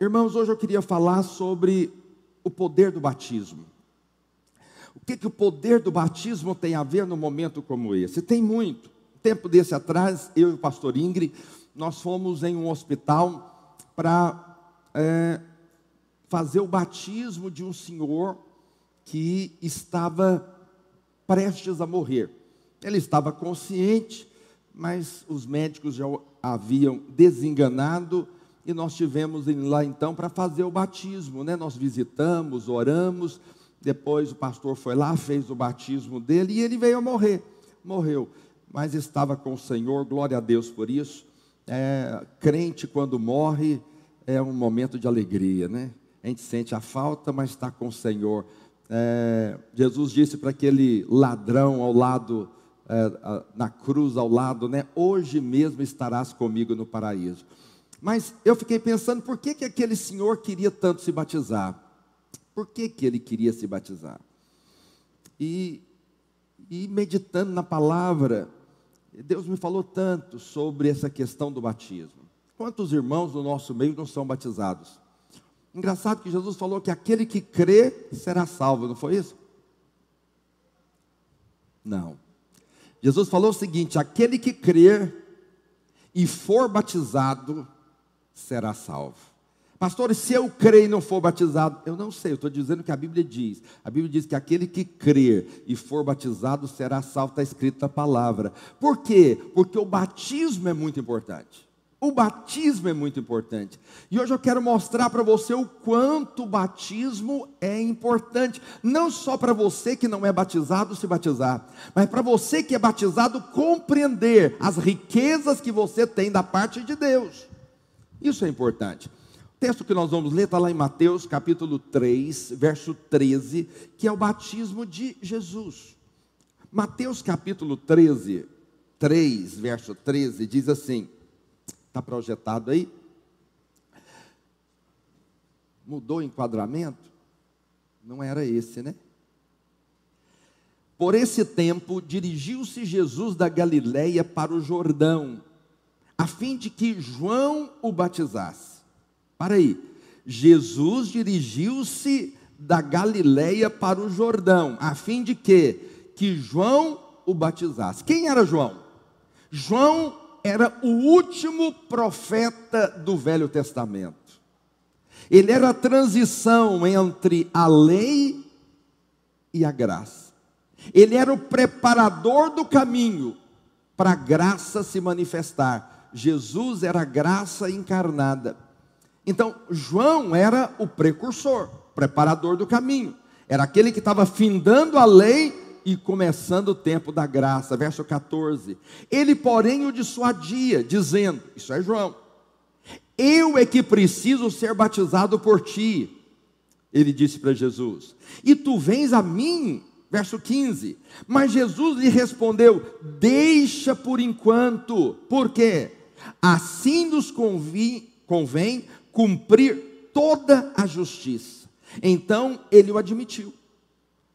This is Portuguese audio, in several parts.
Irmãos, hoje eu queria falar sobre o poder do batismo. O que, que o poder do batismo tem a ver num momento como esse? Tem muito. Tempo desse atrás, eu e o pastor Ingrid, nós fomos em um hospital para é, fazer o batismo de um senhor que estava prestes a morrer. Ele estava consciente, mas os médicos já haviam desenganado e nós tivemos lá então para fazer o batismo, né? Nós visitamos, oramos, depois o pastor foi lá, fez o batismo dele e ele veio a morrer. Morreu, mas estava com o Senhor, glória a Deus por isso. É, crente, quando morre, é um momento de alegria, né? A gente sente a falta, mas está com o Senhor. É, Jesus disse para aquele ladrão ao lado, é, na cruz ao lado, né? Hoje mesmo estarás comigo no paraíso. Mas eu fiquei pensando, por que, que aquele senhor queria tanto se batizar? Por que, que ele queria se batizar? E, e meditando na palavra, Deus me falou tanto sobre essa questão do batismo. Quantos irmãos do nosso meio não são batizados? Engraçado que Jesus falou que aquele que crê será salvo, não foi isso? Não. Jesus falou o seguinte: aquele que crer e for batizado será salvo. Pastor, se eu crer e não for batizado, eu não sei, eu estou dizendo que a Bíblia diz. A Bíblia diz que aquele que crer e for batizado será salvo, está escrito na palavra. Por quê? Porque o batismo é muito importante. O batismo é muito importante. E hoje eu quero mostrar para você o quanto o batismo é importante. Não só para você que não é batizado se batizar, mas para você que é batizado compreender as riquezas que você tem da parte de Deus. Isso é importante. O texto que nós vamos ler está lá em Mateus capítulo 3, verso 13, que é o batismo de Jesus. Mateus capítulo 13, 3, verso 13, diz assim: está projetado aí? Mudou o enquadramento? Não era esse, né? Por esse tempo, dirigiu-se Jesus da Galiléia para o Jordão, a fim de que João o batizasse. Para aí. Jesus dirigiu-se da Galileia para o Jordão, a fim de que que João o batizasse. Quem era João? João era o último profeta do Velho Testamento. Ele era a transição entre a lei e a graça. Ele era o preparador do caminho para a graça se manifestar. Jesus era graça encarnada. Então, João era o precursor, preparador do caminho. Era aquele que estava findando a lei e começando o tempo da graça. Verso 14. Ele, porém, o dissuadia, dizendo: Isso é João. Eu é que preciso ser batizado por ti. Ele disse para Jesus: E tu vens a mim? Verso 15. Mas Jesus lhe respondeu: Deixa por enquanto, porque assim nos convém, convém cumprir toda a justiça. Então ele o admitiu.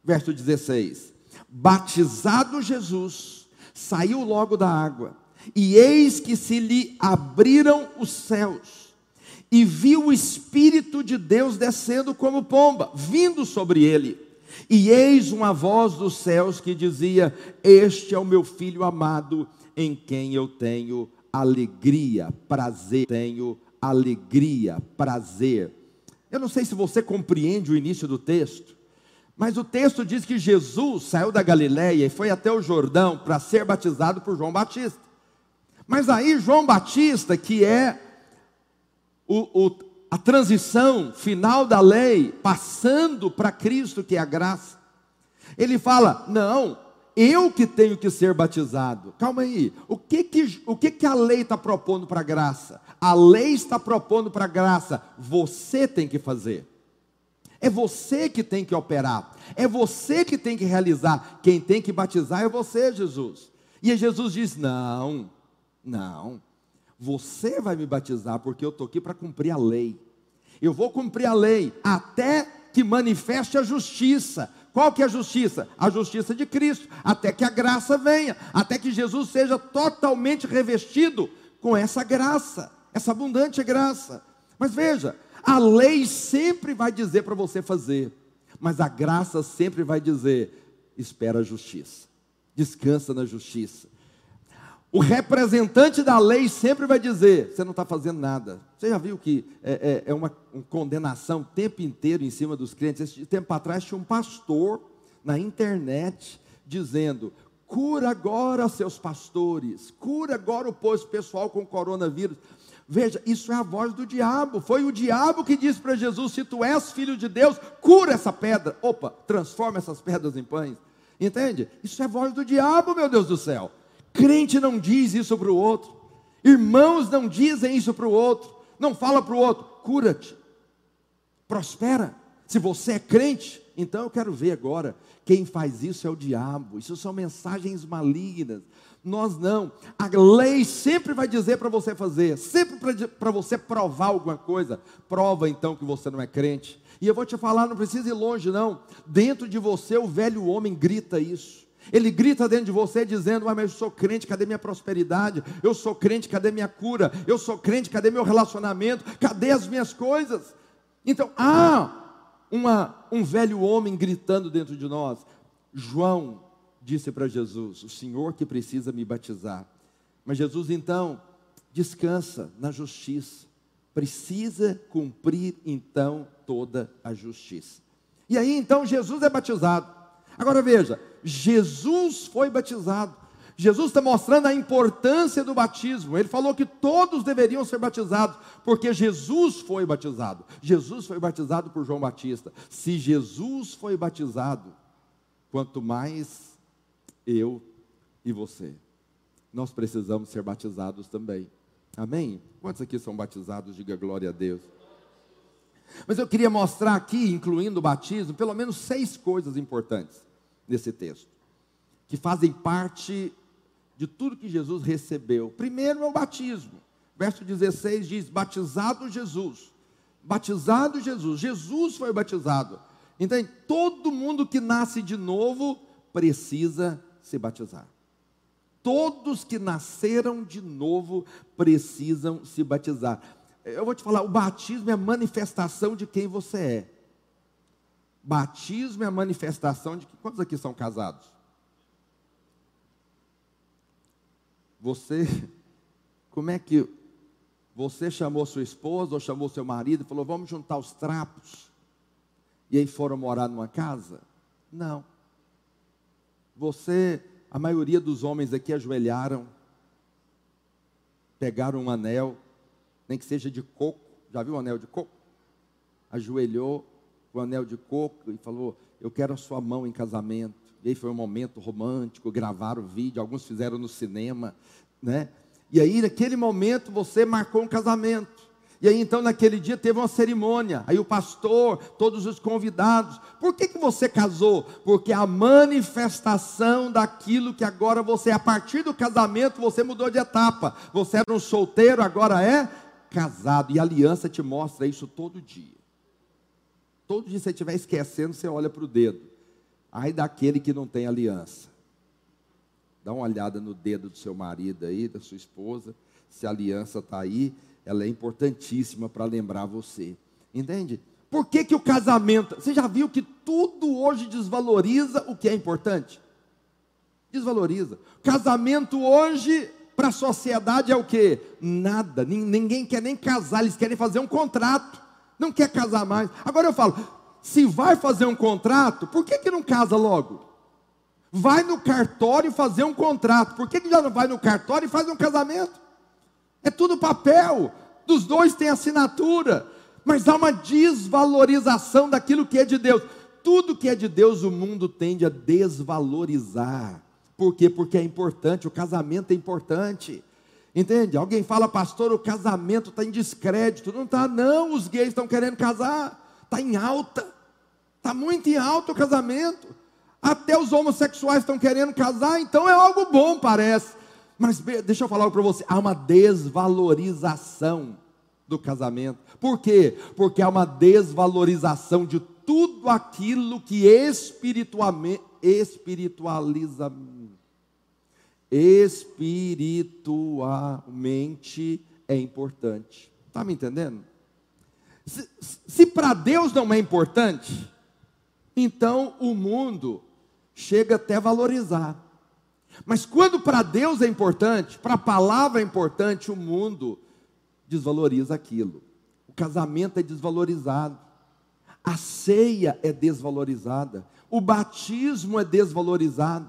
Verso 16: Batizado Jesus, saiu logo da água, e eis que se lhe abriram os céus, e viu o Espírito de Deus descendo como pomba, vindo sobre ele. E eis uma voz dos céus que dizia: Este é o meu filho amado, em quem eu tenho alegria, prazer, tenho alegria, prazer. Eu não sei se você compreende o início do texto, mas o texto diz que Jesus saiu da Galiléia e foi até o Jordão para ser batizado por João Batista. Mas aí João Batista, que é o, o, a transição final da lei, passando para Cristo, que é a graça, ele fala: não, eu que tenho que ser batizado. Calma aí, o que que, o que, que a lei está propondo para a graça? A lei está propondo para a graça, você tem que fazer. É você que tem que operar, é você que tem que realizar. Quem tem que batizar é você, Jesus. E Jesus diz: Não, não, você vai me batizar porque eu estou aqui para cumprir a lei. Eu vou cumprir a lei até que manifeste a justiça. Qual que é a justiça? A justiça de Cristo, até que a graça venha, até que Jesus seja totalmente revestido com essa graça, essa abundante graça. Mas veja, a lei sempre vai dizer para você fazer, mas a graça sempre vai dizer: espera a justiça, descansa na justiça. O representante da lei sempre vai dizer: você não está fazendo nada. Você já viu que é, é, é uma, uma condenação o tempo inteiro em cima dos crentes? Esse tempo atrás tinha um pastor na internet dizendo: cura agora seus pastores, cura agora o povo pessoal com coronavírus. Veja, isso é a voz do diabo. Foi o diabo que disse para Jesus: se tu és filho de Deus, cura essa pedra. Opa, transforma essas pedras em pães. Entende? Isso é a voz do diabo, meu Deus do céu. Crente não diz isso para o outro. Irmãos não dizem isso para o outro. Não fala para o outro, cura-te, prospera. Se você é crente, então eu quero ver agora. Quem faz isso é o diabo. Isso são mensagens malignas. Nós não. A lei sempre vai dizer para você fazer, sempre para você provar alguma coisa. Prova então que você não é crente. E eu vou te falar, não precisa ir longe, não. Dentro de você, o velho homem grita isso. Ele grita dentro de você dizendo: ah, mas eu sou crente, cadê minha prosperidade? Eu sou crente, cadê minha cura? Eu sou crente, cadê meu relacionamento? Cadê as minhas coisas? Então, há uma, um velho homem gritando dentro de nós. João disse para Jesus: O Senhor que precisa me batizar. Mas Jesus então descansa na justiça. Precisa cumprir então toda a justiça. E aí então Jesus é batizado. Agora veja, Jesus foi batizado. Jesus está mostrando a importância do batismo. Ele falou que todos deveriam ser batizados, porque Jesus foi batizado. Jesus foi batizado por João Batista. Se Jesus foi batizado, quanto mais eu e você. Nós precisamos ser batizados também. Amém? Quantos aqui são batizados? Diga glória a Deus. Mas eu queria mostrar aqui, incluindo o batismo, pelo menos seis coisas importantes nesse texto, que fazem parte de tudo que Jesus recebeu. Primeiro é o batismo. Verso 16 diz: Batizado Jesus. Batizado Jesus. Jesus foi batizado. Então, todo mundo que nasce de novo precisa se batizar. Todos que nasceram de novo precisam se batizar. Eu vou te falar, o batismo é a manifestação de quem você é. Batismo é a manifestação de que. Quantos aqui são casados? Você, como é que você chamou sua esposa ou chamou seu marido e falou: vamos juntar os trapos? E aí foram morar numa casa? Não. Você, a maioria dos homens aqui ajoelharam, pegaram um anel, nem que seja de coco, já viu o anel de coco? Ajoelhou o anel de coco e falou: Eu quero a sua mão em casamento. E aí foi um momento romântico, gravaram o vídeo, alguns fizeram no cinema, né? E aí, naquele momento, você marcou um casamento. E aí, então, naquele dia teve uma cerimônia. Aí o pastor, todos os convidados. Por que, que você casou? Porque a manifestação daquilo que agora você, a partir do casamento, você mudou de etapa. Você era um solteiro, agora é casado. E aliança te mostra isso todo dia. Todo dia que você estiver esquecendo, você olha para o dedo. Ai daquele que não tem aliança. Dá uma olhada no dedo do seu marido aí, da sua esposa. Se a aliança está aí, ela é importantíssima para lembrar você. Entende? Por que, que o casamento. Você já viu que tudo hoje desvaloriza o que é importante? Desvaloriza. Casamento hoje, para a sociedade, é o que? Nada. Ninguém quer nem casar, eles querem fazer um contrato. Não quer casar mais. Agora eu falo, se vai fazer um contrato, por que, que não casa logo? Vai no cartório fazer um contrato, por que, que já não vai no cartório e faz um casamento? É tudo papel, dos dois tem assinatura, mas há uma desvalorização daquilo que é de Deus. Tudo que é de Deus o mundo tende a desvalorizar. Por quê? Porque é importante, o casamento é importante. Entende? Alguém fala, pastor, o casamento está em descrédito. Não está, não, os gays estão querendo casar. Está em alta. Está muito em alta o casamento. Até os homossexuais estão querendo casar, então é algo bom, parece. Mas deixa eu falar para você: há uma desvalorização do casamento. Por quê? Porque há uma desvalorização de tudo aquilo que espiritualmente espiritualiza espiritualmente é importante. Está me entendendo? para Deus não é importante, então o mundo chega até a valorizar. Mas quando para Deus é importante, para a palavra é importante, o mundo desvaloriza aquilo. O casamento é desvalorizado. A ceia é desvalorizada. O batismo é desvalorizado.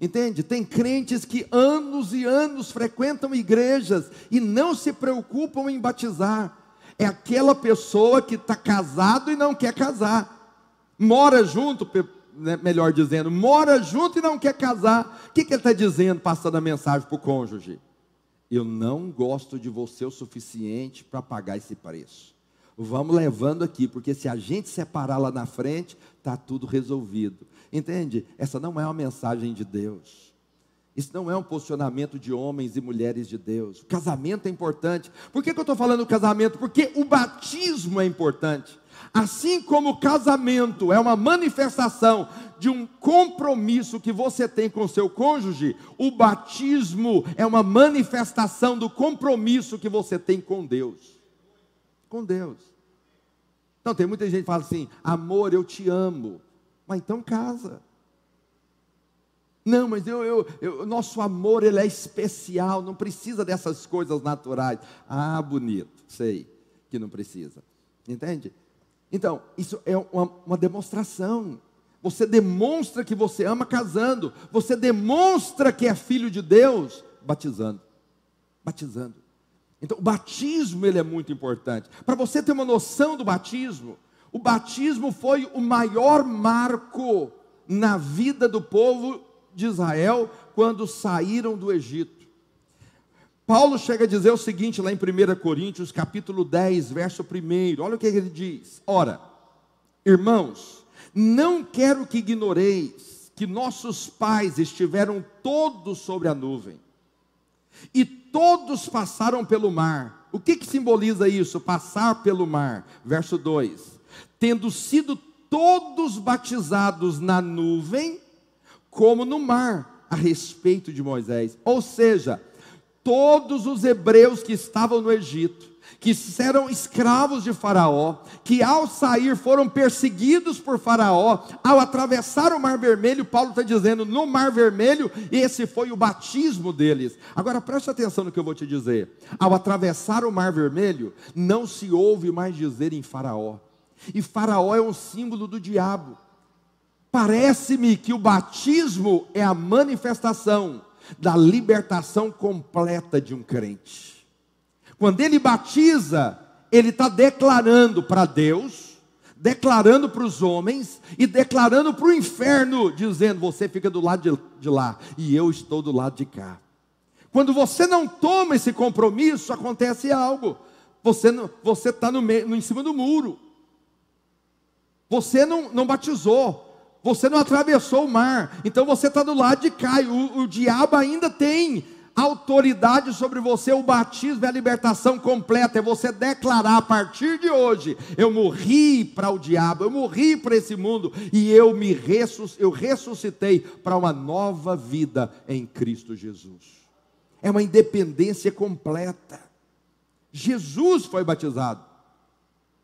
Entende? Tem crentes que anos e anos frequentam igrejas e não se preocupam em batizar. É aquela pessoa que está casado e não quer casar. Mora junto, né, melhor dizendo, mora junto e não quer casar. O que, que ele está dizendo, passando a mensagem para o cônjuge? Eu não gosto de você o suficiente para pagar esse preço. Vamos levando aqui, porque se a gente separar lá na frente, está tudo resolvido. Entende? Essa não é uma mensagem de Deus. Isso não é um posicionamento de homens e mulheres de Deus. O casamento é importante. Por que, que eu estou falando do casamento? Porque o batismo é importante. Assim como o casamento é uma manifestação de um compromisso que você tem com seu cônjuge, o batismo é uma manifestação do compromisso que você tem com Deus. Com Deus. Então tem muita gente que fala assim: amor, eu te amo. Mas então casa. Não, mas eu, eu, eu, nosso amor ele é especial, não precisa dessas coisas naturais. Ah, bonito, sei que não precisa. Entende? Então, isso é uma, uma demonstração. Você demonstra que você ama casando. Você demonstra que é filho de Deus batizando. Batizando. Então, o batismo ele é muito importante. Para você ter uma noção do batismo, o batismo foi o maior marco na vida do povo de Israel quando saíram do Egito. Paulo chega a dizer o seguinte lá em 1 Coríntios, capítulo 10, verso 1. Olha o que ele diz: Ora, irmãos, não quero que ignoreis que nossos pais estiveram todos sobre a nuvem, e todos passaram pelo mar. O que, que simboliza isso? Passar pelo mar. Verso 2: Tendo sido todos batizados na nuvem, como no mar, a respeito de Moisés. Ou seja, todos os hebreus que estavam no Egito, que eram escravos de Faraó, que ao sair foram perseguidos por Faraó, ao atravessar o Mar Vermelho, Paulo está dizendo, no Mar Vermelho, esse foi o batismo deles. Agora preste atenção no que eu vou te dizer: ao atravessar o Mar Vermelho, não se ouve mais dizer em Faraó, e Faraó é um símbolo do diabo. Parece-me que o batismo é a manifestação da libertação completa de um crente. Quando ele batiza, ele está declarando para Deus, declarando para os homens e declarando para o inferno, dizendo: Você fica do lado de, lá e eu estou do lado de cá. Quando você não toma esse compromisso, acontece algo. Você está no, no em cima do muro. Você não, não batizou. Você não atravessou o mar, então você está do lado de cá. O, o diabo ainda tem autoridade sobre você. O batismo é a libertação completa. É você declarar a partir de hoje: eu morri para o diabo, eu morri para esse mundo e eu me eu ressuscitei para uma nova vida em Cristo Jesus. É uma independência completa. Jesus foi batizado.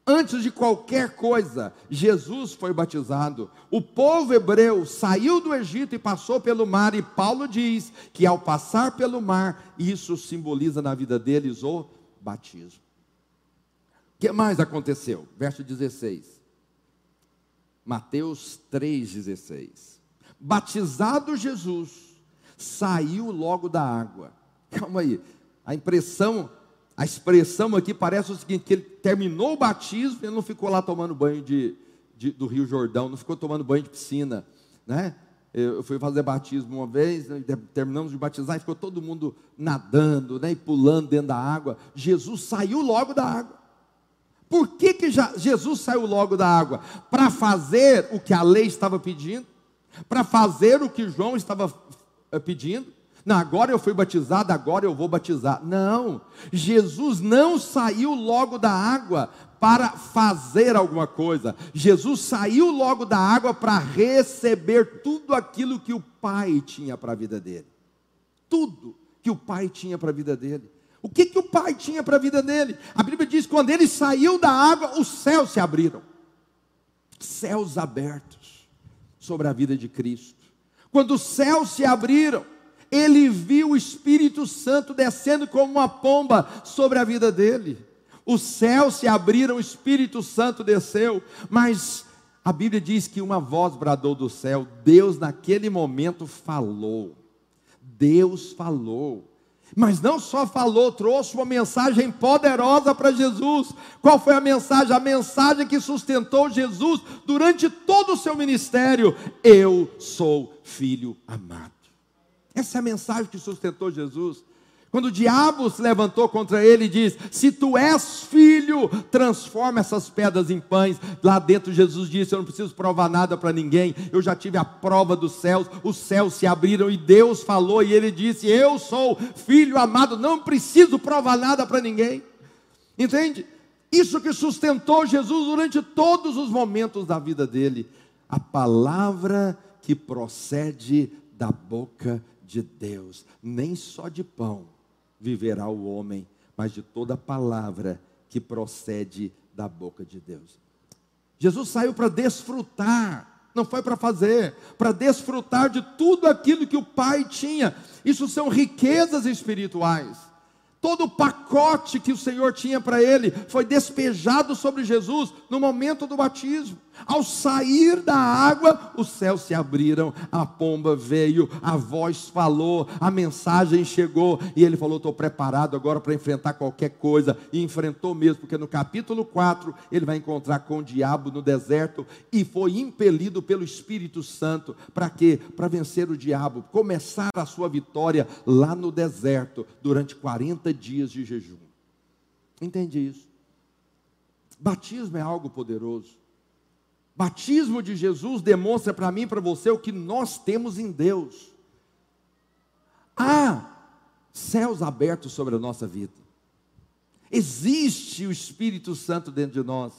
Antes de qualquer coisa, Jesus foi batizado. O povo hebreu saiu do Egito e passou pelo mar, e Paulo diz que ao passar pelo mar, isso simboliza na vida deles o batismo. O que mais aconteceu? Verso 16. Mateus 3,16. Batizado Jesus, saiu logo da água. Calma aí, a impressão a expressão aqui parece o seguinte: que ele terminou o batismo e não ficou lá tomando banho de, de, do Rio Jordão, não ficou tomando banho de piscina, né? Eu fui fazer batismo uma vez, né, terminamos de batizar e ficou todo mundo nadando, né, e pulando dentro da água. Jesus saiu logo da água. Por que, que Jesus saiu logo da água? Para fazer o que a lei estava pedindo, para fazer o que João estava eh, pedindo, não, agora eu fui batizado, agora eu vou batizar. Não, Jesus não saiu logo da água para fazer alguma coisa. Jesus saiu logo da água para receber tudo aquilo que o Pai tinha para a vida dele. Tudo que o Pai tinha para a vida dele. O que, que o Pai tinha para a vida dele? A Bíblia diz quando ele saiu da água, os céus se abriram céus abertos sobre a vida de Cristo. Quando os céus se abriram, ele viu o Espírito Santo descendo como uma pomba sobre a vida dele. Os céus se abriram, o Espírito Santo desceu, mas a Bíblia diz que uma voz bradou do céu, Deus naquele momento falou. Deus falou. Mas não só falou, trouxe uma mensagem poderosa para Jesus. Qual foi a mensagem? A mensagem que sustentou Jesus durante todo o seu ministério: Eu sou filho amado. Essa é a mensagem que sustentou Jesus. Quando o diabo se levantou contra ele e diz: Se tu és filho, transforma essas pedras em pães. Lá dentro Jesus disse: Eu não preciso provar nada para ninguém. Eu já tive a prova dos céus. Os céus se abriram e Deus falou e ele disse: Eu sou filho amado. Não preciso provar nada para ninguém. Entende? Isso que sustentou Jesus durante todos os momentos da vida dele. A palavra que procede da boca de Deus, nem só de pão viverá o homem, mas de toda palavra que procede da boca de Deus. Jesus saiu para desfrutar, não foi para fazer, para desfrutar de tudo aquilo que o Pai tinha. Isso são riquezas espirituais. Todo o pacote que o Senhor tinha para ele foi despejado sobre Jesus no momento do batismo. Ao sair da água, os céus se abriram, a pomba veio, a voz falou, a mensagem chegou e ele falou: Estou preparado agora para enfrentar qualquer coisa. E enfrentou mesmo, porque no capítulo 4 ele vai encontrar com o diabo no deserto e foi impelido pelo Espírito Santo. Para quê? Para vencer o diabo, começar a sua vitória lá no deserto durante 40 dias de jejum. Entende isso? Batismo é algo poderoso. Batismo de Jesus demonstra para mim e para você o que nós temos em Deus. Há céus abertos sobre a nossa vida. Existe o Espírito Santo dentro de nós.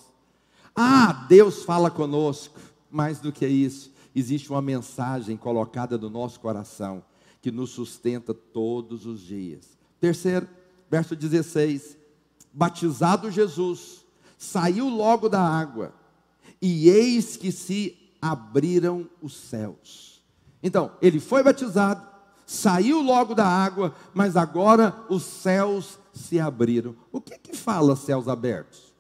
Ah, Deus fala conosco. Mais do que isso, existe uma mensagem colocada no nosso coração que nos sustenta todos os dias. Terceiro, verso 16: Batizado Jesus, saiu logo da água e eis que se abriram os céus. Então, ele foi batizado, saiu logo da água, mas agora os céus se abriram. O que que fala céus abertos?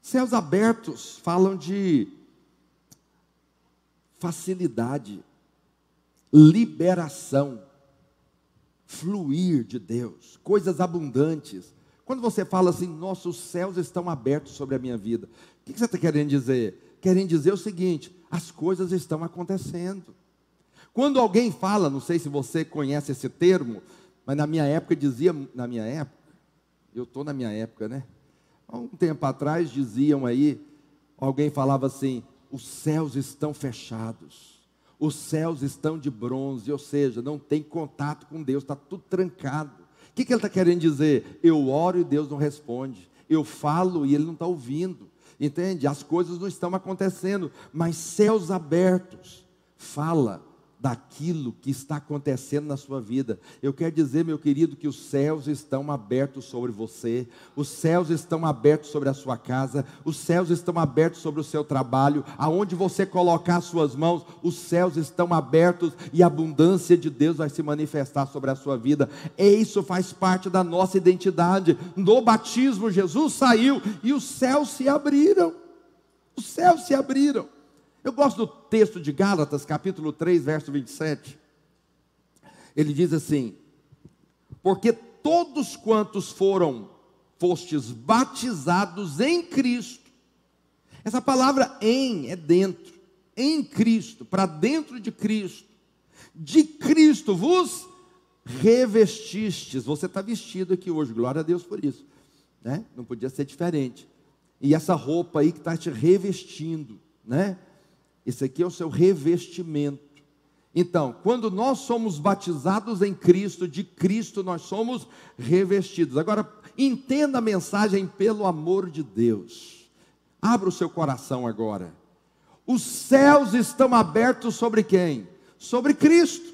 Céus abertos falam de facilidade, liberação, fluir de Deus, coisas abundantes. Quando você fala assim, nossos céus estão abertos sobre a minha vida, o que você está querendo dizer? Querendo dizer o seguinte: as coisas estão acontecendo. Quando alguém fala, não sei se você conhece esse termo, mas na minha época dizia, na minha época, eu estou na minha época, né? Há um tempo atrás diziam aí, alguém falava assim: os céus estão fechados, os céus estão de bronze, ou seja, não tem contato com Deus, está tudo trancado. O que, que ele está querendo dizer? Eu oro e Deus não responde, eu falo e ele não está ouvindo. Entende? As coisas não estão acontecendo, mas céus abertos fala daquilo que está acontecendo na sua vida. Eu quero dizer, meu querido, que os céus estão abertos sobre você, os céus estão abertos sobre a sua casa, os céus estão abertos sobre o seu trabalho, aonde você colocar suas mãos, os céus estão abertos e a abundância de Deus vai se manifestar sobre a sua vida. E isso faz parte da nossa identidade. No batismo, Jesus saiu e os céus se abriram. Os céus se abriram. Eu gosto do texto de Gálatas, capítulo 3, verso 27. Ele diz assim: Porque todos quantos foram, fostes batizados em Cristo. Essa palavra em é dentro, em Cristo, para dentro de Cristo. De Cristo vos revestistes. Você está vestido aqui hoje, glória a Deus por isso. Né? Não podia ser diferente. E essa roupa aí que está te revestindo, né? Esse aqui é o seu revestimento. Então, quando nós somos batizados em Cristo, de Cristo nós somos revestidos. Agora, entenda a mensagem pelo amor de Deus. Abra o seu coração agora. Os céus estão abertos sobre quem? Sobre Cristo.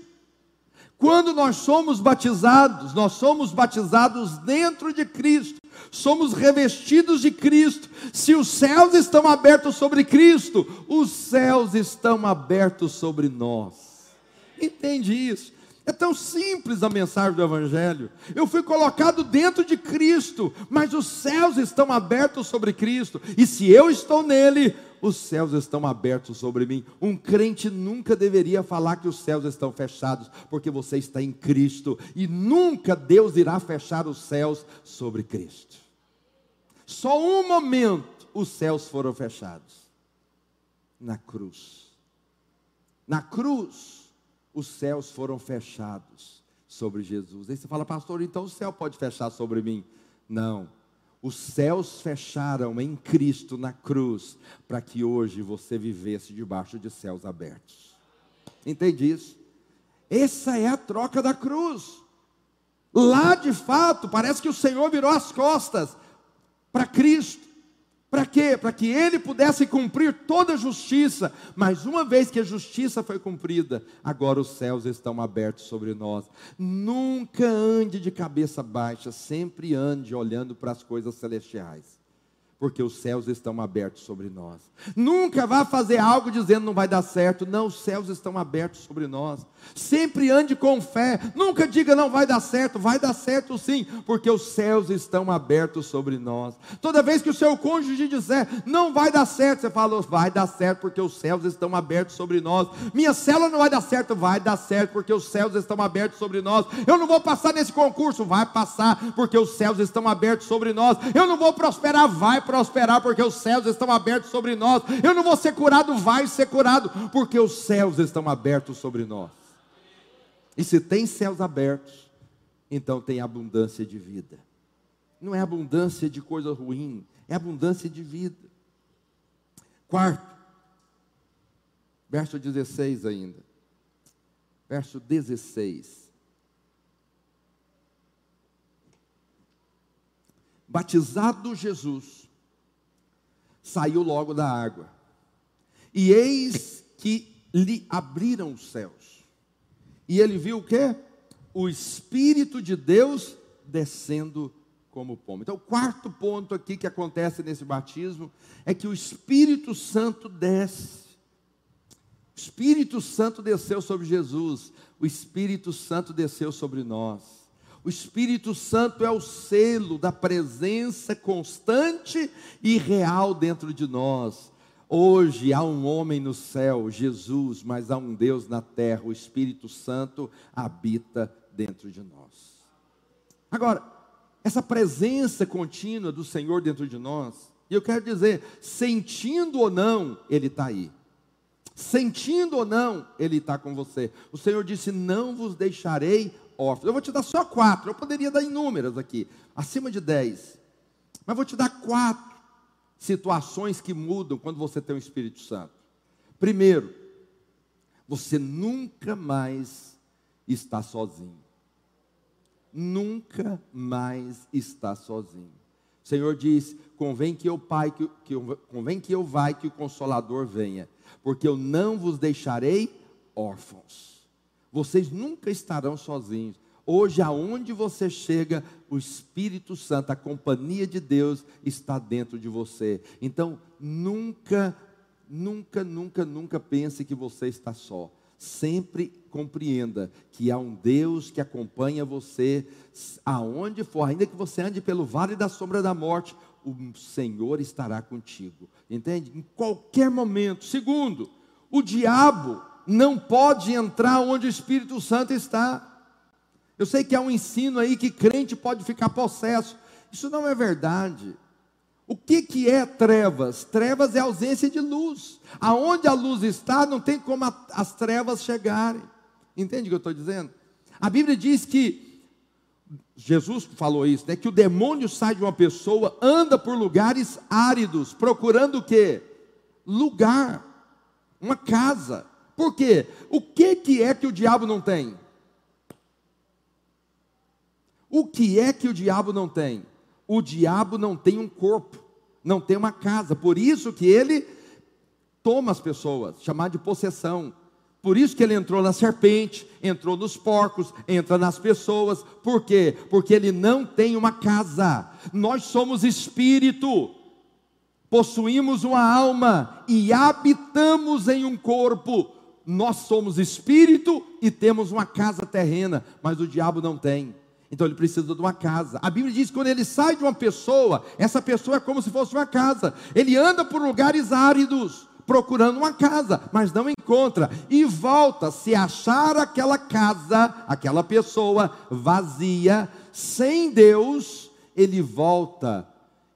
Quando nós somos batizados, nós somos batizados dentro de Cristo, somos revestidos de Cristo. Se os céus estão abertos sobre Cristo, os céus estão abertos sobre nós. Entende isso? É tão simples a mensagem do Evangelho. Eu fui colocado dentro de Cristo, mas os céus estão abertos sobre Cristo, e se eu estou nele, os céus estão abertos sobre mim. Um crente nunca deveria falar que os céus estão fechados, porque você está em Cristo, e nunca Deus irá fechar os céus sobre Cristo. Só um momento os céus foram fechados na cruz. Na cruz os céus foram fechados sobre Jesus. Aí você fala, pastor, então o céu pode fechar sobre mim? Não. Os céus fecharam em Cristo na cruz, para que hoje você vivesse debaixo de céus abertos. Entende isso? Essa é a troca da cruz. Lá de fato, parece que o Senhor virou as costas para Cristo. Para quê? Para que ele pudesse cumprir toda a justiça. Mas uma vez que a justiça foi cumprida, agora os céus estão abertos sobre nós. Nunca ande de cabeça baixa, sempre ande olhando para as coisas celestiais porque os céus estão abertos sobre nós. Nunca vá fazer algo dizendo não vai dar certo. Não, os céus estão abertos sobre nós. Sempre ande com fé. Nunca diga não vai dar certo. Vai dar certo sim, porque os céus estão abertos sobre nós. Toda vez que o seu cônjuge disser não vai dar certo, você fala vai dar certo porque os céus estão abertos sobre nós. Minha célula não vai dar certo, vai dar certo porque os céus estão abertos sobre nós. Eu não vou passar nesse concurso, vai passar porque os céus estão abertos sobre nós. Eu não vou prosperar, vai prosperar, porque os céus estão abertos sobre nós. Eu não vou ser curado, vai ser curado, porque os céus estão abertos sobre nós. E se tem céus abertos, então tem abundância de vida. Não é abundância de coisa ruim, é abundância de vida. Quarto, verso 16 ainda. Verso 16. Batizado Jesus, saiu logo da água. E eis que lhe abriram os céus. E ele viu o quê? O Espírito de Deus descendo como pomba. Então, o quarto ponto aqui que acontece nesse batismo é que o Espírito Santo desce. O Espírito Santo desceu sobre Jesus, o Espírito Santo desceu sobre nós. O Espírito Santo é o selo da presença constante e real dentro de nós. Hoje há um homem no céu, Jesus, mas há um Deus na terra, o Espírito Santo habita dentro de nós. Agora, essa presença contínua do Senhor dentro de nós, e eu quero dizer, sentindo ou não, Ele está aí. Sentindo ou não, Ele está com você. O Senhor disse: Não vos deixarei Eu vou te dar só quatro. Eu poderia dar inúmeras aqui, acima de dez. Mas vou te dar quatro situações que mudam quando você tem o Espírito Santo. Primeiro, você nunca mais está sozinho. Nunca mais está sozinho. O Senhor diz: convém que eu, pai, que, que, convém que eu e que o Consolador venha, porque eu não vos deixarei órfãos vocês nunca estarão sozinhos. Hoje, aonde você chega, o Espírito Santo, a companhia de Deus está dentro de você. Então, nunca, nunca, nunca, nunca pense que você está só. Sempre compreenda que há um Deus que acompanha você aonde for, ainda que você ande pelo vale da sombra da morte, o Senhor estará contigo. Entende? Em qualquer momento. Segundo, o diabo não pode entrar onde o Espírito Santo está. Eu sei que há um ensino aí que crente pode ficar possesso. Isso não é verdade. O que, que é trevas? Trevas é ausência de luz. Aonde a luz está, não tem como a, as trevas chegarem. Entende o que eu estou dizendo? A Bíblia diz que, Jesus falou isso, né? Que o demônio sai de uma pessoa, anda por lugares áridos, procurando o quê? Lugar, uma casa. Por quê? O que, que é que o diabo não tem? O que é que o diabo não tem? O diabo não tem um corpo, não tem uma casa. Por isso que ele toma as pessoas, chamar de possessão. Por isso que ele entrou na serpente, entrou nos porcos, entra nas pessoas. Por quê? Porque ele não tem uma casa. Nós somos espírito. Possuímos uma alma e habitamos em um corpo. Nós somos espírito e temos uma casa terrena, mas o diabo não tem. Então ele precisa de uma casa. A Bíblia diz que quando ele sai de uma pessoa, essa pessoa é como se fosse uma casa. Ele anda por lugares áridos, procurando uma casa, mas não encontra. E volta, se achar aquela casa, aquela pessoa vazia, sem Deus, ele volta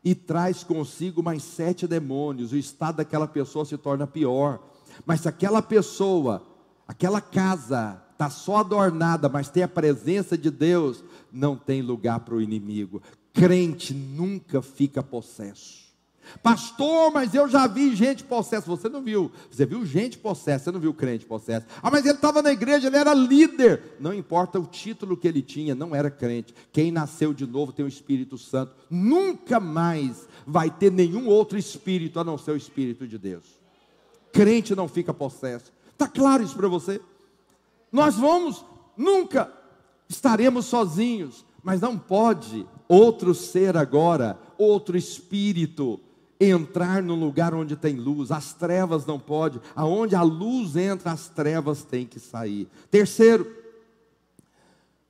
e traz consigo mais sete demônios. O estado daquela pessoa se torna pior. Mas se aquela pessoa, aquela casa, está só adornada, mas tem a presença de Deus, não tem lugar para o inimigo. Crente nunca fica possesso. Pastor, mas eu já vi gente possessa. Você não viu. Você viu gente possessa, você não viu crente possessa. Ah, mas ele estava na igreja, ele era líder. Não importa o título que ele tinha, não era crente. Quem nasceu de novo tem o Espírito Santo. Nunca mais vai ter nenhum outro espírito a não ser o Espírito de Deus. Crente não fica possesso. Está claro isso para você? Nós vamos, nunca estaremos sozinhos, mas não pode outro ser agora, outro espírito entrar no lugar onde tem luz. As trevas não pode. Aonde a luz entra, as trevas têm que sair. Terceiro,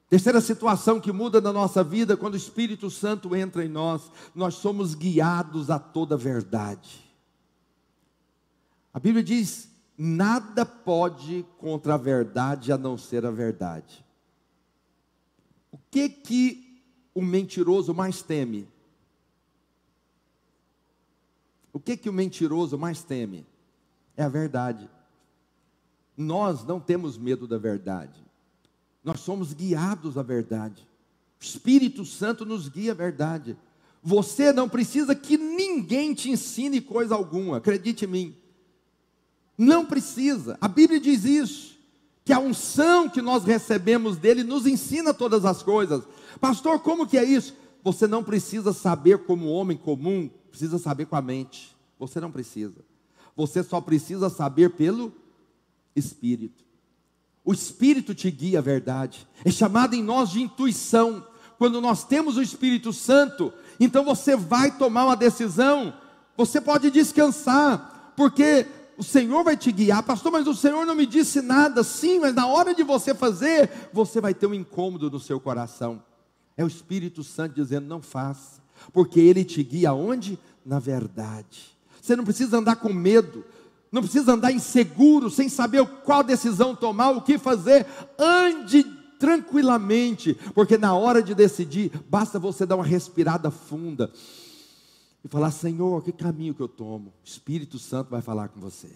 terceira situação que muda na nossa vida quando o Espírito Santo entra em nós, nós somos guiados a toda verdade. A Bíblia diz: nada pode contra a verdade a não ser a verdade. O que que o mentiroso mais teme? O que que o mentiroso mais teme? É a verdade. Nós não temos medo da verdade. Nós somos guiados à verdade. O Espírito Santo nos guia à verdade. Você não precisa que ninguém te ensine coisa alguma, acredite em mim. Não precisa. A Bíblia diz isso. Que a unção que nós recebemos dele nos ensina todas as coisas. Pastor, como que é isso? Você não precisa saber como homem comum precisa saber com a mente. Você não precisa. Você só precisa saber pelo Espírito. O Espírito te guia a verdade. É chamado em nós de intuição. Quando nós temos o Espírito Santo, então você vai tomar uma decisão. Você pode descansar, porque o Senhor vai te guiar, pastor, mas o Senhor não me disse nada. Sim, mas na hora de você fazer, você vai ter um incômodo no seu coração. É o Espírito Santo dizendo: não faça porque Ele te guia aonde? Na verdade. Você não precisa andar com medo, não precisa andar inseguro, sem saber qual decisão tomar, o que fazer. Ande tranquilamente, porque na hora de decidir, basta você dar uma respirada funda e falar: Senhor, que caminho que eu tomo? O Espírito Santo vai falar com você,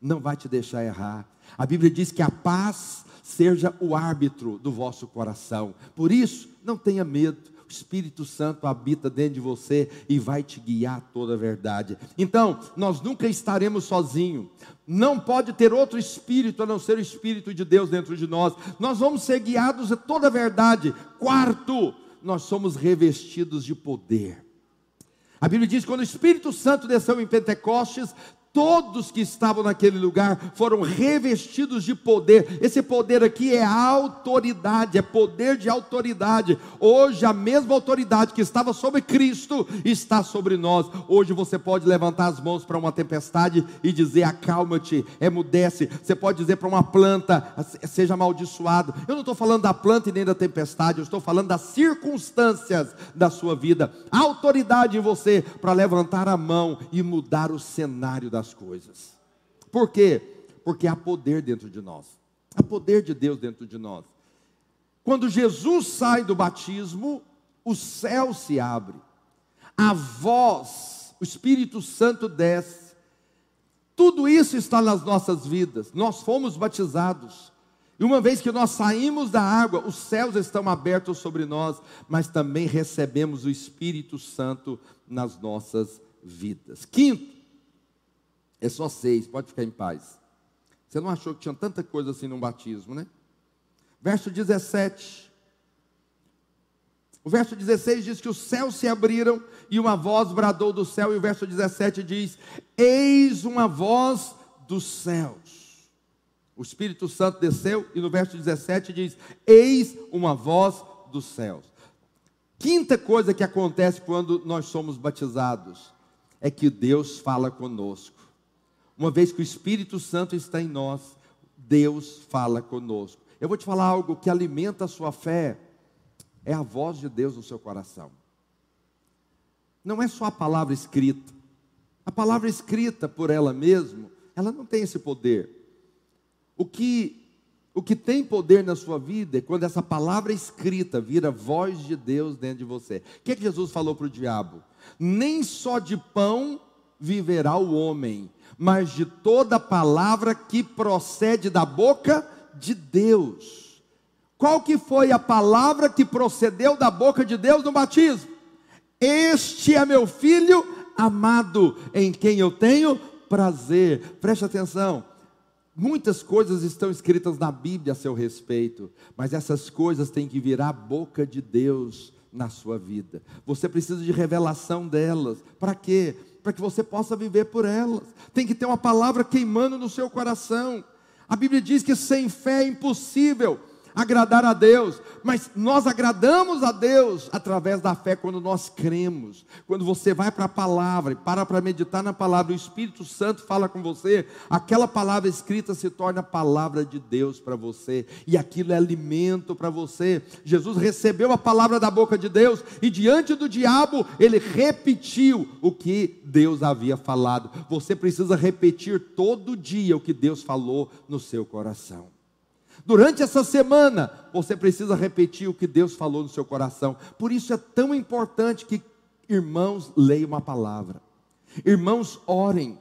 não vai te deixar errar. A Bíblia diz que a paz seja o árbitro do vosso coração, por isso, não tenha medo. O Espírito Santo habita dentro de você e vai te guiar toda a verdade. Então, nós nunca estaremos sozinhos. Não pode ter outro espírito a não ser o Espírito de Deus dentro de nós. Nós vamos ser guiados a toda a verdade. Quarto, nós somos revestidos de poder. A Bíblia diz que quando o Espírito Santo desceu em Pentecostes, Todos que estavam naquele lugar foram revestidos de poder. Esse poder aqui é autoridade, é poder de autoridade. Hoje, a mesma autoridade que estava sobre Cristo está sobre nós. Hoje você pode levantar as mãos para uma tempestade e dizer: acalma-te, emudece. Você pode dizer para uma planta: seja amaldiçoado. Eu não estou falando da planta e nem da tempestade, eu estou falando das circunstâncias da sua vida. autoridade em você para levantar a mão e mudar o cenário da das coisas. Por quê? Porque há poder dentro de nós. Há poder de Deus dentro de nós. Quando Jesus sai do batismo, o céu se abre. A voz, o Espírito Santo desce. Tudo isso está nas nossas vidas. Nós fomos batizados. E uma vez que nós saímos da água, os céus estão abertos sobre nós, mas também recebemos o Espírito Santo nas nossas vidas. Quinto, é só seis, pode ficar em paz. Você não achou que tinha tanta coisa assim no batismo, né? Verso 17. O verso 16 diz que os céus se abriram e uma voz bradou do céu, e o verso 17 diz: Eis uma voz dos céus. O Espírito Santo desceu e no verso 17 diz: Eis uma voz dos céus. Quinta coisa que acontece quando nós somos batizados é que Deus fala conosco. Uma vez que o Espírito Santo está em nós, Deus fala conosco. Eu vou te falar algo que alimenta a sua fé, é a voz de Deus no seu coração. Não é só a palavra escrita. A palavra escrita por ela mesma, ela não tem esse poder. O que o que tem poder na sua vida é quando essa palavra escrita vira voz de Deus dentro de você. O que, é que Jesus falou para o diabo? Nem só de pão viverá o homem, mas de toda palavra que procede da boca de Deus. Qual que foi a palavra que procedeu da boca de Deus no batismo? Este é meu filho amado, em quem eu tenho prazer. Preste atenção. Muitas coisas estão escritas na Bíblia a seu respeito, mas essas coisas têm que virar a boca de Deus na sua vida. Você precisa de revelação delas. Para quê? Para que você possa viver por elas. Tem que ter uma palavra queimando no seu coração. A Bíblia diz que sem fé é impossível agradar a Deus, mas nós agradamos a Deus através da fé quando nós cremos. Quando você vai para a palavra e para para meditar na palavra, o Espírito Santo fala com você, aquela palavra escrita se torna palavra de Deus para você, e aquilo é alimento para você. Jesus recebeu a palavra da boca de Deus e diante do diabo, ele repetiu o que Deus havia falado. Você precisa repetir todo dia o que Deus falou no seu coração. Durante essa semana, você precisa repetir o que Deus falou no seu coração. Por isso é tão importante que irmãos leiam a palavra, irmãos orem,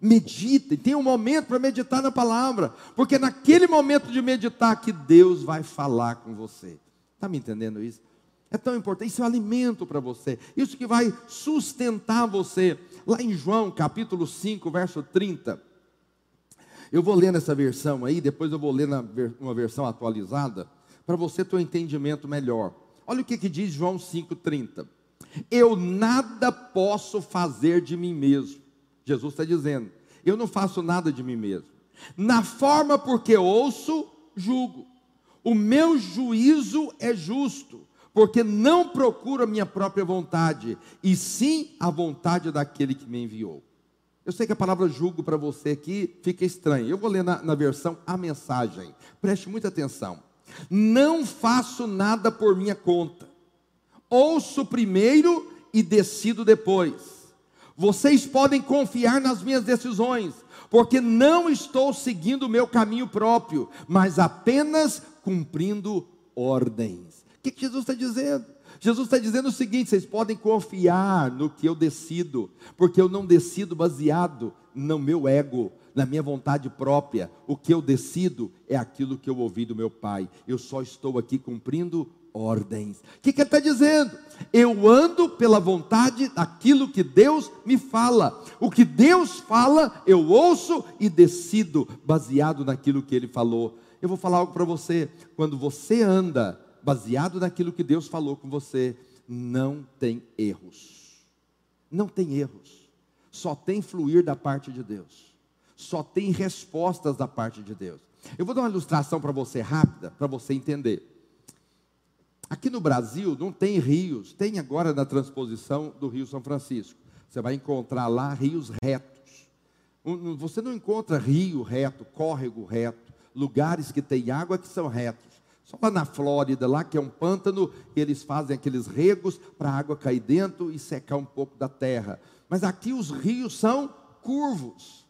meditem, tenham um momento para meditar na palavra, porque é naquele momento de meditar que Deus vai falar com você. Está me entendendo isso? É tão importante, isso é um alimento para você, isso que vai sustentar você. Lá em João capítulo 5, verso 30. Eu vou ler nessa versão aí, depois eu vou ler na, uma versão atualizada, para você ter um entendimento melhor. Olha o que, que diz João 5,30. Eu nada posso fazer de mim mesmo. Jesus está dizendo, eu não faço nada de mim mesmo. Na forma porque ouço, julgo. O meu juízo é justo, porque não procuro a minha própria vontade, e sim a vontade daquele que me enviou. Eu sei que a palavra julgo para você aqui fica estranha. Eu vou ler na, na versão a mensagem. Preste muita atenção. Não faço nada por minha conta. Ouço primeiro e decido depois. Vocês podem confiar nas minhas decisões, porque não estou seguindo o meu caminho próprio, mas apenas cumprindo ordens. O que Jesus está dizendo? Jesus está dizendo o seguinte: vocês podem confiar no que eu decido, porque eu não decido baseado no meu ego, na minha vontade própria. O que eu decido é aquilo que eu ouvi do meu Pai. Eu só estou aqui cumprindo ordens. O que, que ele está dizendo? Eu ando pela vontade daquilo que Deus me fala. O que Deus fala, eu ouço e decido baseado naquilo que Ele falou. Eu vou falar algo para você. Quando você anda baseado naquilo que Deus falou com você, não tem erros. Não tem erros. Só tem fluir da parte de Deus. Só tem respostas da parte de Deus. Eu vou dar uma ilustração para você rápida, para você entender. Aqui no Brasil não tem rios, tem agora na transposição do Rio São Francisco. Você vai encontrar lá rios retos. Você não encontra rio reto, córrego reto, lugares que têm água que são retos. Só lá na Flórida, lá que é um pântano, eles fazem aqueles regos para a água cair dentro e secar um pouco da terra. Mas aqui os rios são curvos.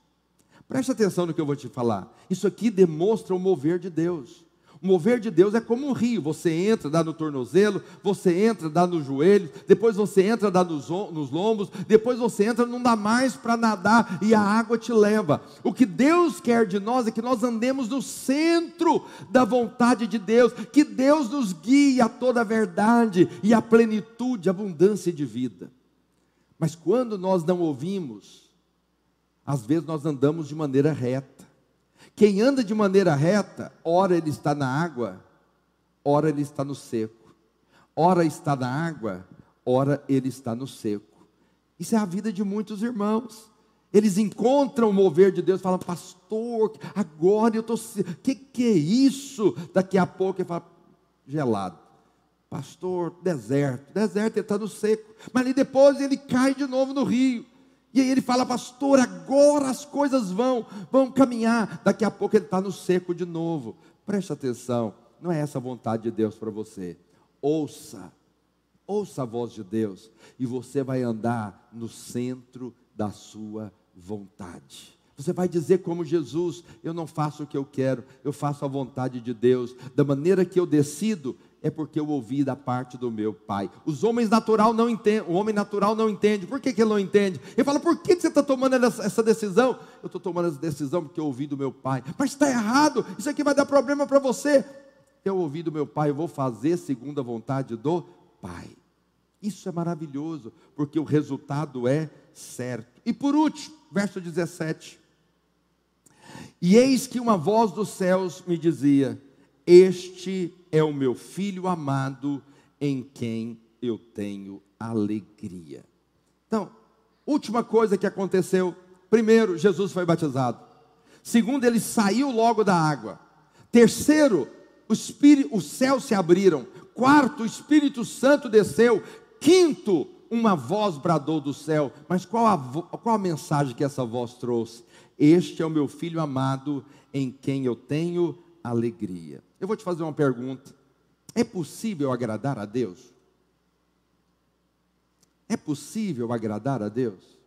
Preste atenção no que eu vou te falar. Isso aqui demonstra o mover de Deus. O mover de Deus é como um rio. Você entra, dá no tornozelo, você entra, dá no joelho, depois você entra, dá nos, nos lombos, depois você entra, não dá mais para nadar e a água te leva. O que Deus quer de nós é que nós andemos no centro da vontade de Deus, que Deus nos guie a toda a verdade e a plenitude, a abundância de vida. Mas quando nós não ouvimos, às vezes nós andamos de maneira reta quem anda de maneira reta, ora ele está na água, ora ele está no seco. Ora está na água, ora ele está no seco. Isso é a vida de muitos irmãos. Eles encontram o mover de Deus, falam, pastor, agora eu estou. O que, que é isso? Daqui a pouco ele fala, gelado. Pastor, deserto. Deserto, ele está no seco. Mas ali depois ele cai de novo no rio. E aí ele fala, pastor, agora as coisas vão, vão caminhar. Daqui a pouco ele está no seco de novo. Preste atenção, não é essa a vontade de Deus para você. Ouça, ouça a voz de Deus, e você vai andar no centro da sua vontade. Você vai dizer como Jesus: Eu não faço o que eu quero, eu faço a vontade de Deus. Da maneira que eu decido, é porque eu ouvi da parte do meu pai. Os homens natural não entendem, o homem natural não entende. Por que, que ele não entende? Ele fala: Por que, que você está tomando essa decisão? Eu estou tomando essa decisão porque eu ouvi do meu pai. Mas está errado, isso aqui vai dar problema para você. Eu ouvi do meu pai, eu vou fazer segundo a vontade do pai. Isso é maravilhoso, porque o resultado é certo. E por último, verso 17. E eis que uma voz dos céus me dizia: Este é o meu filho amado, em quem eu tenho alegria. Então, última coisa que aconteceu: primeiro, Jesus foi batizado. Segundo, ele saiu logo da água. Terceiro, o espírito, os céus se abriram. Quarto, o Espírito Santo desceu. Quinto, uma voz bradou do céu. Mas qual a, qual a mensagem que essa voz trouxe? Este é o meu filho amado, em quem eu tenho alegria. Eu vou te fazer uma pergunta: é possível agradar a Deus? É possível agradar a Deus?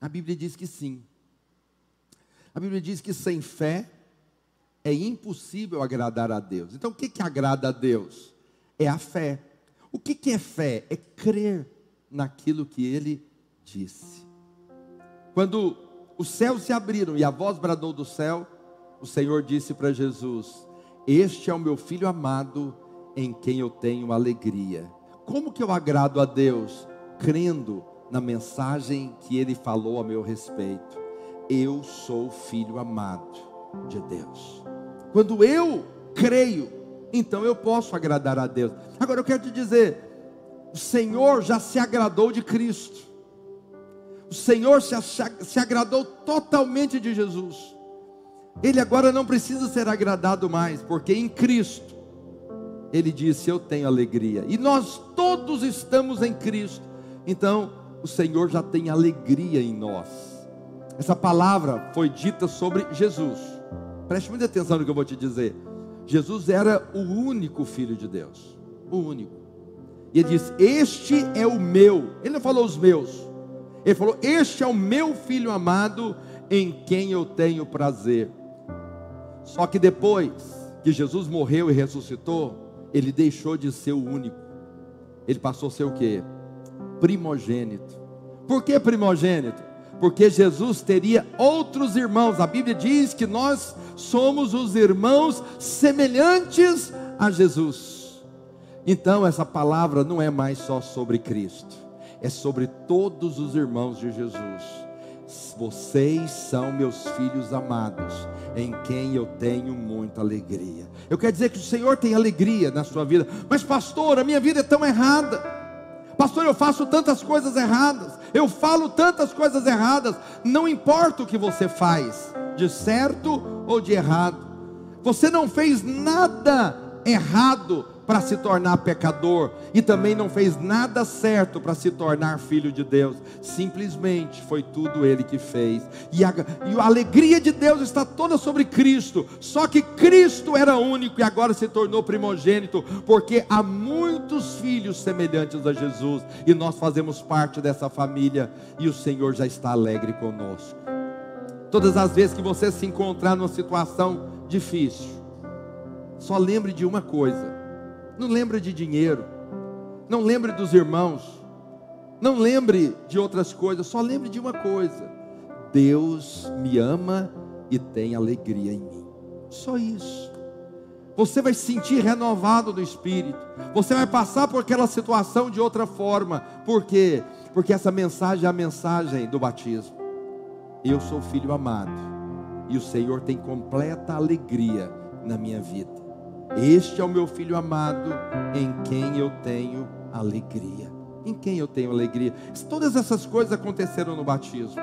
A Bíblia diz que sim. A Bíblia diz que sem fé é impossível agradar a Deus. Então, o que, que agrada a Deus? É a fé. O que, que é fé? É crer naquilo que Ele disse. Quando os céus se abriram e a voz bradou do céu, o Senhor disse para Jesus: Este é o meu filho amado, em quem eu tenho alegria. Como que eu agrado a Deus? Crendo na mensagem que ele falou a meu respeito. Eu sou filho amado de Deus. Quando eu creio, então eu posso agradar a Deus. Agora eu quero te dizer, o Senhor já se agradou de Cristo. O Senhor se, se agradou totalmente de Jesus. Ele agora não precisa ser agradado mais, porque em Cristo ele disse: Eu tenho alegria. E nós todos estamos em Cristo. Então, o Senhor já tem alegria em nós. Essa palavra foi dita sobre Jesus. Preste muita atenção no que eu vou te dizer. Jesus era o único filho de Deus. O único. E ele disse: Este é o meu. Ele não falou os meus. Ele falou: Este é o meu filho amado, em quem eu tenho prazer. Só que depois que Jesus morreu e ressuscitou, ele deixou de ser o único. Ele passou a ser o que? Primogênito. Por que primogênito? Porque Jesus teria outros irmãos. A Bíblia diz que nós somos os irmãos semelhantes a Jesus. Então, essa palavra não é mais só sobre Cristo é sobre todos os irmãos de Jesus. Vocês são meus filhos amados, em quem eu tenho muita alegria. Eu quero dizer que o Senhor tem alegria na sua vida, mas, pastor, a minha vida é tão errada. Pastor, eu faço tantas coisas erradas, eu falo tantas coisas erradas. Não importa o que você faz, de certo ou de errado, você não fez nada errado para se tornar pecador e também não fez nada certo para se tornar filho de Deus. Simplesmente foi tudo ele que fez. E a, e a alegria de Deus está toda sobre Cristo. Só que Cristo era único e agora se tornou primogênito, porque há muitos filhos semelhantes a Jesus e nós fazemos parte dessa família e o Senhor já está alegre conosco. Todas as vezes que você se encontrar numa situação difícil, só lembre de uma coisa não lembre de dinheiro. Não lembre dos irmãos. Não lembre de outras coisas. Só lembre de uma coisa: Deus me ama e tem alegria em mim. Só isso. Você vai se sentir renovado do espírito. Você vai passar por aquela situação de outra forma. Por quê? Porque essa mensagem é a mensagem do batismo. Eu sou filho amado. E o Senhor tem completa alegria na minha vida. Este é o meu filho amado, em quem eu tenho alegria. em quem eu tenho alegria. Todas essas coisas aconteceram no batismo.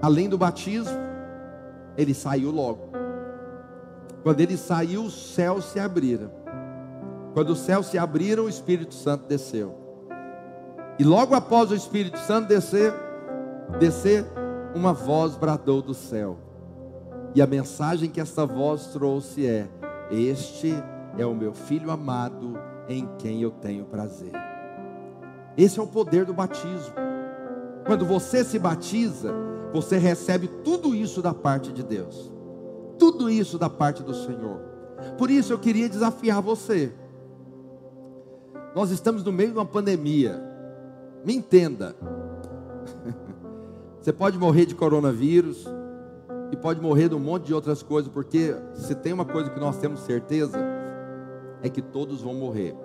Além do batismo, ele saiu logo. Quando ele saiu, os céus se abriram. Quando os céus se abriram, o Espírito Santo desceu. E logo após o Espírito Santo descer, descer, uma voz bradou do céu. E a mensagem que essa voz trouxe é: Este é o meu filho amado, em quem eu tenho prazer. Esse é o poder do batismo. Quando você se batiza, você recebe tudo isso da parte de Deus. Tudo isso da parte do Senhor. Por isso eu queria desafiar você. Nós estamos no meio de uma pandemia. Me entenda. Você pode morrer de coronavírus e pode morrer de um monte de outras coisas, porque se tem uma coisa que nós temos certeza, é que todos vão morrer.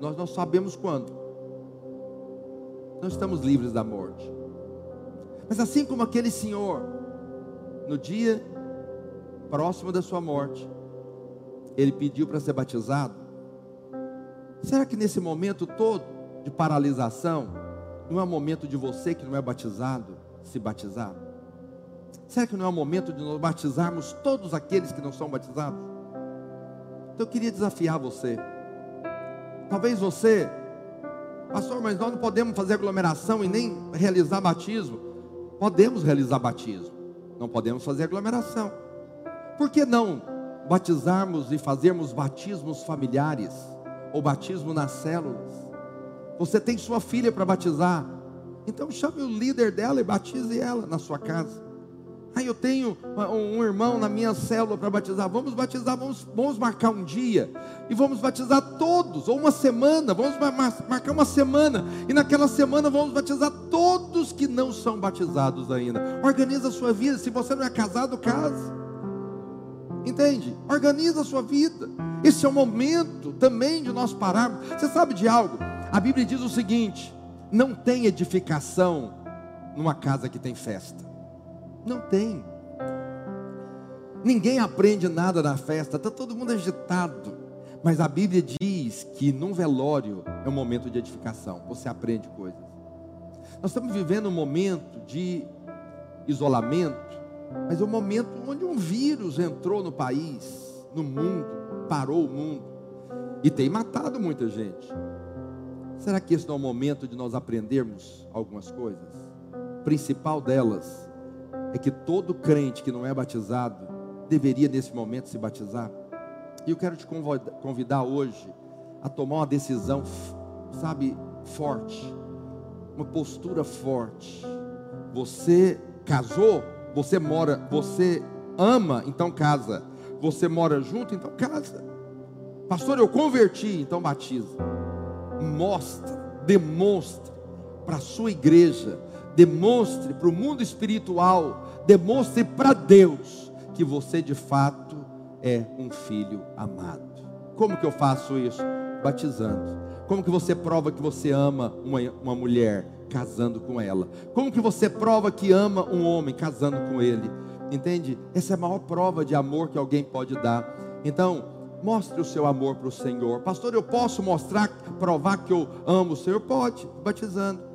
Nós não sabemos quando. Não estamos livres da morte. Mas assim como aquele senhor, no dia próximo da sua morte, ele pediu para ser batizado. Será que nesse momento todo de paralisação, não é momento de você que não é batizado se batizar? Será que não é o momento de nós batizarmos todos aqueles que não são batizados? Então eu queria desafiar você. Talvez você, pastor, mas nós não podemos fazer aglomeração e nem realizar batismo. Podemos realizar batismo, não podemos fazer aglomeração. Por que não batizarmos e fazermos batismos familiares ou batismo nas células? Você tem sua filha para batizar, então chame o líder dela e batize ela na sua casa. Ah, eu tenho um irmão na minha célula para batizar. Vamos batizar, vamos, vamos marcar um dia. E vamos batizar todos, ou uma semana. Vamos marcar uma semana. E naquela semana vamos batizar todos que não são batizados ainda. Organiza a sua vida. Se você não é casado, case. Entende? Organiza a sua vida. Esse é o momento também de nós pararmos. Você sabe de algo? A Bíblia diz o seguinte: não tem edificação numa casa que tem festa. Não tem. Ninguém aprende nada na festa, está todo mundo agitado. Mas a Bíblia diz que num velório é um momento de edificação, você aprende coisas. Nós estamos vivendo um momento de isolamento, mas é um momento onde um vírus entrou no país, no mundo, parou o mundo e tem matado muita gente. Será que esse não é o momento de nós aprendermos algumas coisas? Principal delas é que todo crente que não é batizado deveria nesse momento se batizar. E eu quero te convidar hoje a tomar uma decisão, sabe, forte, uma postura forte. Você casou, você mora, você ama, então casa. Você mora junto, então casa. Pastor, eu converti, então batiza. Mostra, demonstra para a sua igreja demonstre para o mundo espiritual, demonstre para Deus que você de fato é um filho amado. Como que eu faço isso? Batizando. Como que você prova que você ama uma, uma mulher? Casando com ela. Como que você prova que ama um homem? Casando com ele. Entende? Essa é a maior prova de amor que alguém pode dar. Então, mostre o seu amor para o Senhor. Pastor, eu posso mostrar, provar que eu amo o Senhor? Pode, batizando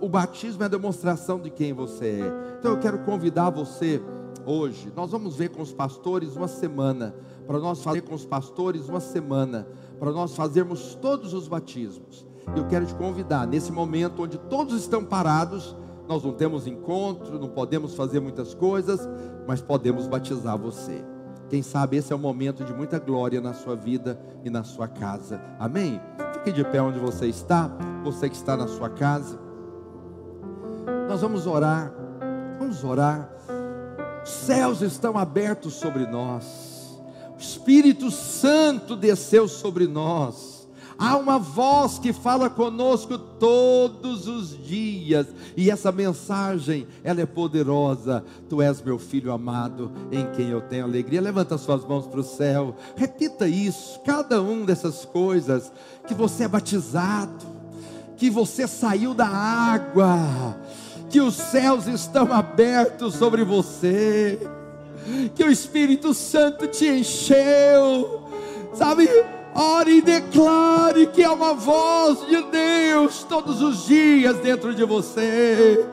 o batismo é a demonstração de quem você é. Então eu quero convidar você hoje. Nós vamos ver com os pastores uma semana, para nós fazer com os pastores uma semana, para nós fazermos todos os batismos. Eu quero te convidar nesse momento onde todos estão parados, nós não temos encontro, não podemos fazer muitas coisas, mas podemos batizar você. Quem sabe esse é um momento de muita glória na sua vida e na sua casa. Amém? Fique de pé onde você está, você que está na sua casa. Nós vamos orar, vamos orar. Os céus estão abertos sobre nós, o Espírito Santo desceu sobre nós. Há uma voz que fala conosco todos os dias, e essa mensagem, ela é poderosa. Tu és meu filho amado, em quem eu tenho alegria. Levanta suas mãos para o céu. Repita isso, cada um dessas coisas que você é batizado, que você saiu da água, que os céus estão abertos sobre você, que o Espírito Santo te encheu, sabe? Ore e declare que é uma voz de Deus todos os dias dentro de você.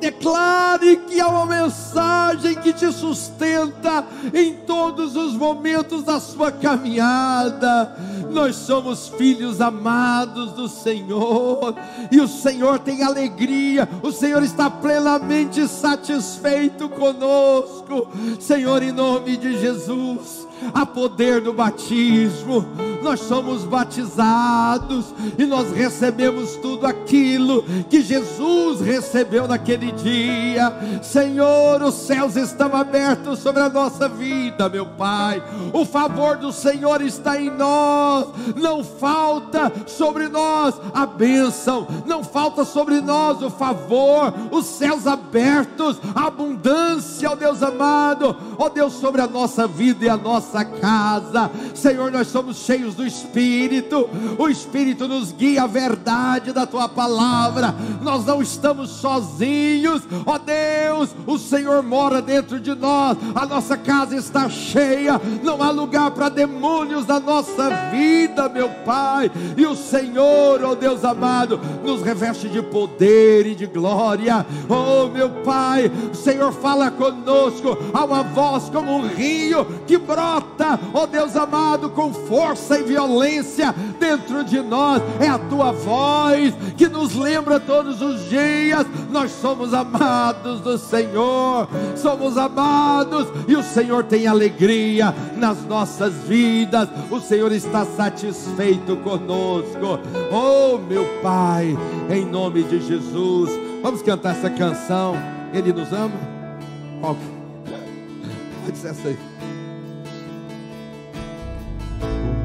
Declare que há uma mensagem que te sustenta em todos os momentos da sua caminhada. Nós somos filhos amados do Senhor, e o Senhor tem alegria, o Senhor está plenamente satisfeito conosco. Senhor, em nome de Jesus, há poder no batismo. Nós somos batizados e nós recebemos tudo aquilo que Jesus recebeu naquele dia. Senhor, os céus estão abertos sobre a nossa vida, meu Pai. O favor do Senhor está em nós. Não falta sobre nós a bênção, não falta sobre nós o favor, os céus abertos, a abundância, ó Deus amado, ó Deus sobre a nossa vida e a nossa casa. Senhor, nós somos cheios do Espírito, o Espírito nos guia a verdade da tua palavra. Nós não estamos sozinhos, ó Deus, o Senhor mora dentro de nós, a nossa casa está cheia, não há lugar para demônios na nossa vida, meu Pai. E o Senhor, ó Deus amado, nos reveste de poder e de glória. Oh, meu Pai, o Senhor fala conosco, há uma voz como um rio que brota, ó Deus amado, com força e violência dentro de nós. É a tua voz que nos lembra todos os dias. Nós somos amados do Senhor, somos amados e o Senhor tem alegria nas nossas vidas. O Senhor está satisfeito conosco. Oh, meu Pai, em nome de Jesus, vamos cantar essa canção. Ele nos ama? Qual? Pode ser essa aí.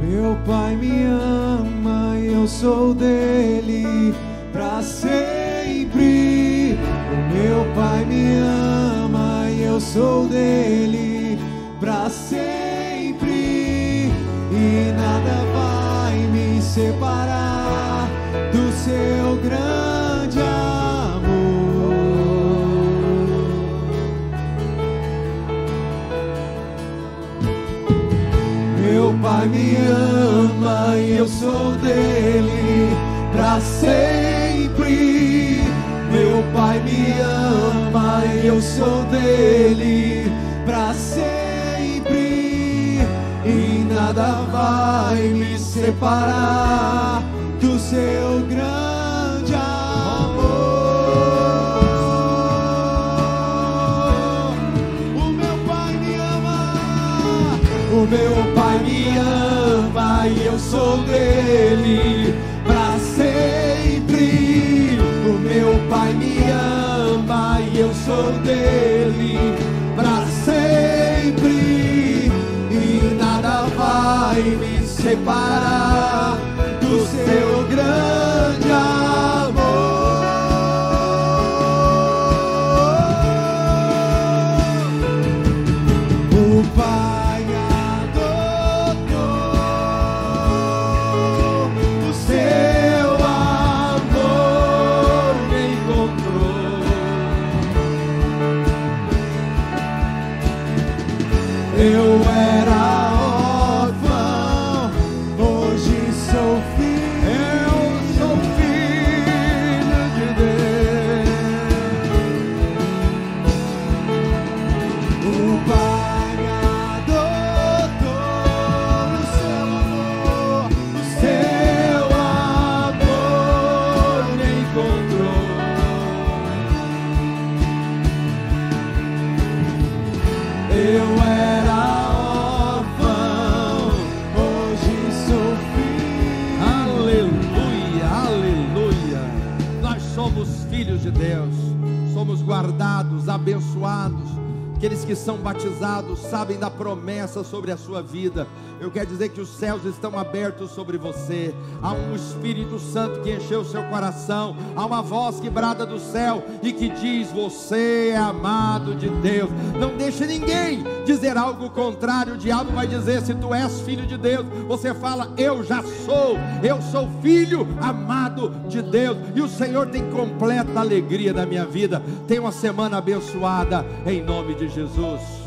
Meu pai me ama eu sou dele para sempre. O meu pai me ama eu sou dele para sempre. E nada vai me separar do seu grande pai me ama e eu sou dele para sempre. Meu pai me ama e eu sou dele para sempre. E nada vai me separar do seu grande dele para sempre. O meu pai me ama e eu sou dele para sempre. E nada vai me separar do seu grande somos filhos de Deus, somos guardados, abençoados. Aqueles que são batizados sabem da promessa sobre a sua vida. Eu quero dizer que os céus estão abertos sobre você. Há um Espírito Santo que encheu o seu coração. Há uma voz que brada do céu e que diz: Você é amado de Deus. Não deixe ninguém dizer algo contrário. O diabo vai dizer: Se tu és filho de Deus, você fala: Eu já sou. Eu sou filho amado de Deus. E o Senhor tem completa alegria na minha vida. Tenha uma semana abençoada em nome Jesus.